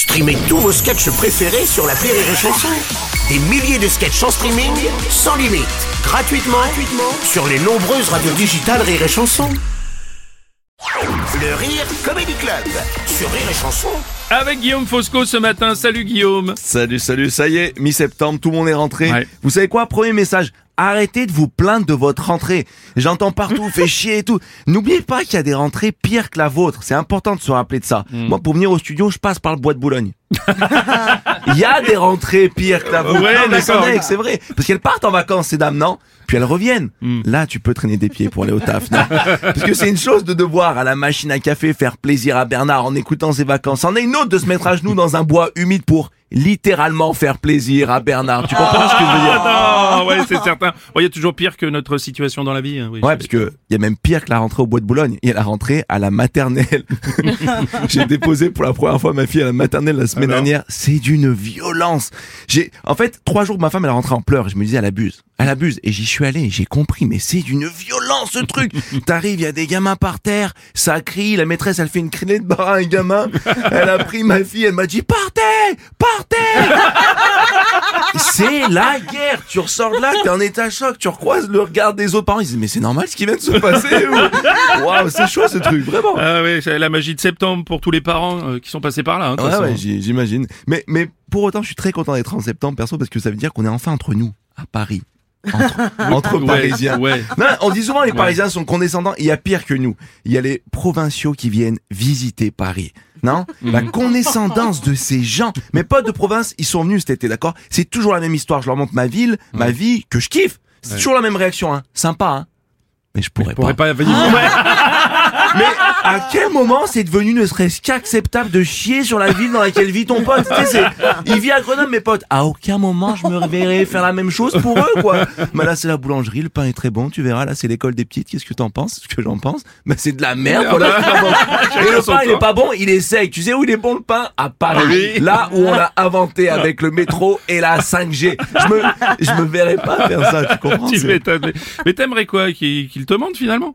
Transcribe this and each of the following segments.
Streamez tous vos sketchs préférés sur la Rire et Chanson. Des milliers de sketchs en streaming, sans limite, gratuitement, gratuitement sur les nombreuses radios digitales Rire et Chanson. Le Rire Comedy Club sur Rire et Chanson. Avec Guillaume Fosco ce matin. Salut Guillaume. Salut, salut, ça y est, mi-septembre, tout le monde est rentré. Ouais. Vous savez quoi? Premier message, arrêtez de vous plaindre de votre rentrée. J'entends partout, fait chier et tout. N'oubliez pas qu'il y a des rentrées pires que la vôtre. C'est important de se rappeler de ça. Hmm. Moi, pour venir au studio, je passe par le bois de Boulogne. Il y a des rentrées pires que la vôtre. Ouais, d'accord. c'est vrai. Parce qu'elles partent en vacances, ces dames, non? Puis elles reviennent. Hmm. Là, tu peux traîner des pieds pour aller au taf, non? Parce que c'est une chose de devoir à la machine à café faire plaisir à Bernard en écoutant ses vacances. C'en est une autre de se mettre à genoux dans un bois humide pour littéralement faire plaisir à Bernard. Tu comprends ce que je veux dire? Ah non, ouais, c'est certain. Il y a toujours pire que notre situation dans la vie. hein, oui. Ouais, parce que il y a même pire que la rentrée au bois de Boulogne. Il y a la rentrée à la maternelle. J'ai déposé pour la première fois ma fille à la maternelle la semaine Alors dernière. C'est d'une violence. J'ai, en fait, trois jours, ma femme, elle est rentrée en pleurs. Je me disais, elle abuse. Elle abuse. Et j'y suis allé. et J'ai compris. Mais c'est d'une violence, ce truc. T'arrives, il y a des gamins par terre. Ça crie. La maîtresse, elle fait une clé de bras à un gamin. Elle a pris ma fille. Elle m'a dit, partez! Partez! C'est la guerre. Tu ressors de là, t'es en état choc, tu recroises le regard des autres parents. Ils disent, mais c'est normal ce qui vient de se passer. ou- Waouh, c'est chaud ce truc, vraiment. Ah ouais, c'est la magie de septembre pour tous les parents euh, qui sont passés par là. hein, Ouais, ouais, j'imagine. Mais, mais pour autant, je suis très content d'être en septembre, perso, parce que ça veut dire qu'on est enfin entre nous, à Paris. Entre, entre Ouais, Parisiens. ouais. Non, on dit souvent les Parisiens sont condescendants. Il y a pire que nous. Il y a les provinciaux qui viennent visiter Paris. Non? La condescendance de ces gens. Mes potes de province, ils sont venus cet été, d'accord? C'est toujours la même histoire. Je leur montre ma ville, ma vie, que je kiffe. C'est toujours la même réaction, hein. Sympa, hein. Mais je pourrais Je pourrais pas. pas venir. Mais à quel moment c'est devenu ne serait-ce qu'acceptable de chier sur la ville dans laquelle vit ton pote? Tu sais, Il vit à Grenoble, mes potes. À aucun moment je me verrais faire la même chose pour eux, quoi. Mais là, c'est la boulangerie, le pain est très bon, tu verras. Là, c'est l'école des petites. Qu'est-ce que t'en penses? Ce que j'en pense? Mais c'est de la merde. Voilà, bon. Et le pain, il est pas bon, il est sec. Tu sais où il est bon le pain? À Paris. Là où on l'a inventé avec le métro et la 5G. Je me, je me verrais pas faire ça. Tu comprends? Tu m'étonnes. Mais- t'aimerais quoi? Qu'il qu'il te demande finalement?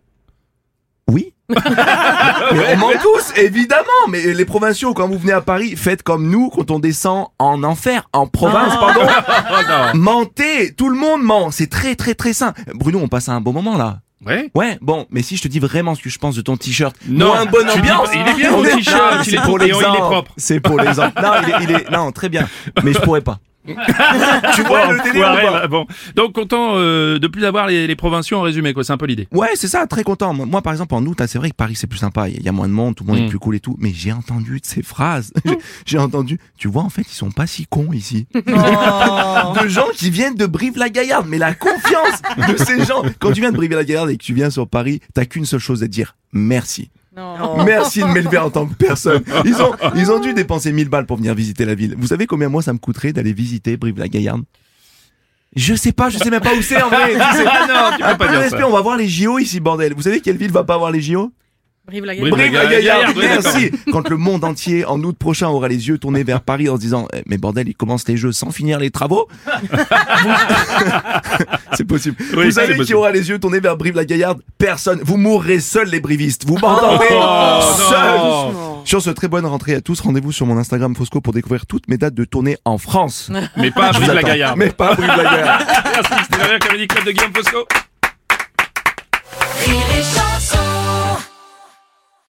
Oui. Mais on ment tous, évidemment. Mais les provinciaux, quand vous venez à Paris, faites comme nous quand on descend en enfer, en province, pardon. Oh non. Mentez, tout le monde ment. C'est très très très sain. Bruno, on passe un bon moment là. Ouais. Ouais, bon, mais si je te dis vraiment ce que je pense de ton t-shirt, Non, moins bonne tu dis ambiance. il est bien, On ton t-shirt, Non, il c'est est pour tout- et il est propre. C'est pour l'exemple. Non, il est, il est, non, très bien. Mais je pourrais pas. tu vois le délire ou Enfoiré, pas bah, bon. Donc content euh, de plus avoir les, les provinciaux en résumé quoi. C'est un peu l'idée. Ouais, c'est ça, très content. Moi, moi, par exemple, en août, hein, c'est vrai que Paris, c'est plus sympa. Il y a moins de monde, tout le monde Mm. est plus cool et tout. Mais j'ai entendu de ces phrases. J'ai- J'ai entendu, tu vois, en fait, ils sont pas si cons ici. de gens qui viennent de Brive-la-Gaillarde. Mais la confiance de ces gens. Quand tu viens de Brive-la-Gaillarde et que tu viens sur Paris, t'as qu'une seule chose à dire. Merci. Merci de m'élever en tant que personne. Ils ont, ils ont dû dépenser 1000 balles pour venir visiter la ville. Vous savez combien moi ça me coûterait d'aller visiter Brive-la-Gaillarde? Je sais pas, je sais même pas où c'est en vrai. Tu sais- Ah non, tu un peux pas peu de dire respect, ça. on va voir les JO ici, bordel. Vous savez quelle ville va pas avoir les JO Brive-la-Gaillarde, Brive-la-Gaillarde, oui, merci. Quand le monde entier, en août prochain, aura les yeux tournés vers Paris en se disant, Eh, mais bordel, ils commencent les jeux sans finir les travaux. c'est possible. Oui, Vous savez qui aura les yeux tournés vers Brive-la-Gaillarde Personne. Vous mourrez seuls, les brivistes. Vous m'entendez? Oh, Seuls. non. Sur ce très bonne rentrée à tous, rendez-vous sur mon Instagram Fosco pour découvrir toutes mes dates de tournée en France. Mais pas à Je vous Brive la attends. Gaillarde. Mais pas à Brive-la-Gaillarde. Merci, c'était Club de Guillaume Fosco.